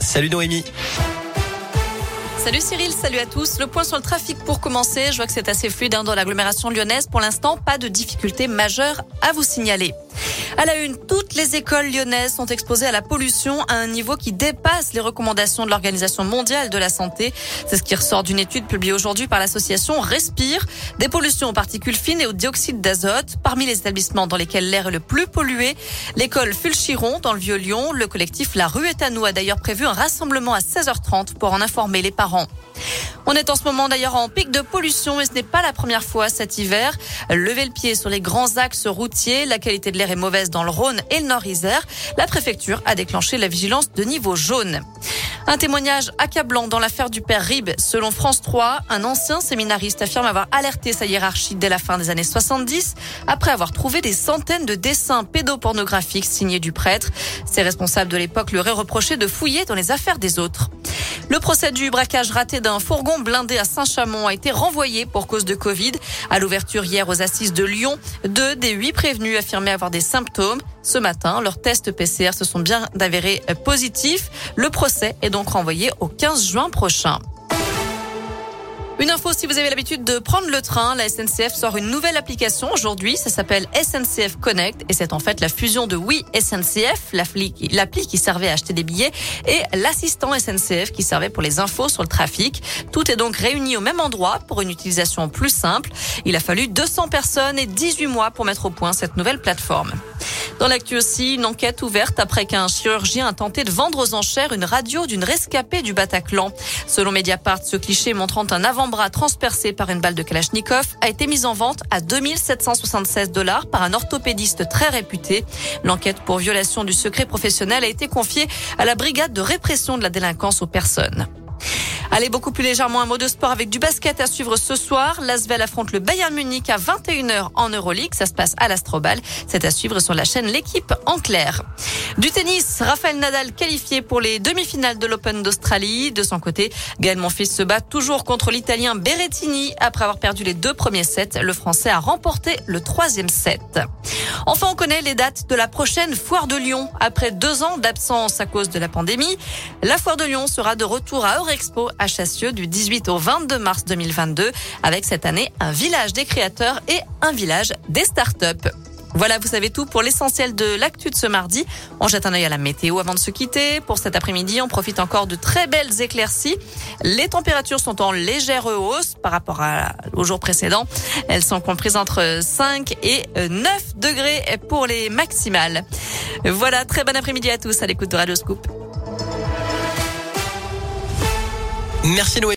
Salut Noémie. Salut Cyril, salut à tous. Le point sur le trafic pour commencer. Je vois que c'est assez fluide hein, dans l'agglomération lyonnaise. Pour l'instant, pas de difficultés majeures à vous signaler. À la une, toutes les écoles lyonnaises sont exposées à la pollution à un niveau qui dépasse les recommandations de l'Organisation mondiale de la santé. C'est ce qui ressort d'une étude publiée aujourd'hui par l'association Respire. Des pollutions aux particules fines et au dioxyde d'azote. Parmi les établissements dans lesquels l'air est le plus pollué, l'école Fulchiron dans le Vieux-Lyon. Le collectif La Rue est à nous a d'ailleurs prévu un rassemblement à 16h30 pour en informer les parents. On est en ce moment d'ailleurs en pic de pollution et ce n'est pas la première fois cet hiver. Levez le pied sur les grands axes routiers. La qualité de l'air est mauvaise dans le Rhône et le Nord-Isère. La préfecture a déclenché la vigilance de niveau jaune. Un témoignage accablant dans l'affaire du père Rib. Selon France 3, un ancien séminariste affirme avoir alerté sa hiérarchie dès la fin des années 70 après avoir trouvé des centaines de dessins pédopornographiques signés du prêtre. Ses responsables de l'époque lui auraient reproché de fouiller dans les affaires des autres. Le procès du braquage raté d'un fourgon blindé à Saint-Chamond a été renvoyé pour cause de Covid. À l'ouverture hier aux assises de Lyon, deux des huit prévenus affirmaient avoir des symptômes. Ce matin, leurs tests PCR se sont bien avérés positifs. Le procès est donc renvoyé au 15 juin prochain. Une info, si vous avez l'habitude de prendre le train, la SNCF sort une nouvelle application aujourd'hui. Ça s'appelle SNCF Connect et c'est en fait la fusion de Oui SNCF, l'appli qui servait à acheter des billets, et l'assistant SNCF qui servait pour les infos sur le trafic. Tout est donc réuni au même endroit pour une utilisation plus simple. Il a fallu 200 personnes et 18 mois pour mettre au point cette nouvelle plateforme. Dans l'actu aussi, une enquête ouverte après qu'un chirurgien a tenté de vendre aux enchères une radio d'une rescapée du Bataclan. Selon Mediapart, ce cliché montrant un avant-bras transpercé par une balle de Kalachnikov a été mis en vente à 2776 dollars par un orthopédiste très réputé. L'enquête pour violation du secret professionnel a été confiée à la brigade de répression de la délinquance aux personnes. Allez, beaucoup plus légèrement un mot de sport avec du basket à suivre ce soir. L'Asvel affronte le Bayern Munich à 21h en Euroleague. Ça se passe à l'Astrobal. C'est à suivre sur la chaîne L'équipe en clair. Du tennis, Rafael Nadal qualifié pour les demi-finales de l'Open d'Australie. De son côté, Gaël Monfils se bat toujours contre l'Italien Berrettini. Après avoir perdu les deux premiers sets, le Français a remporté le troisième set. Enfin, on connaît les dates de la prochaine foire de Lyon. Après deux ans d'absence à cause de la pandémie, la foire de Lyon sera de retour à Eurexpo à Chassieux du 18 au 22 mars 2022 avec cette année un village des créateurs et un village des startups. Voilà, vous savez tout pour l'essentiel de l'actu de ce mardi. On jette un œil à la météo avant de se quitter. Pour cet après-midi, on profite encore de très belles éclaircies. Les températures sont en légère hausse par rapport au jour précédent. Elles sont comprises entre 5 et 9 degrés pour les maximales. Voilà, très bon après-midi à tous à l'écoute de Radio Scoop. Merci Noé.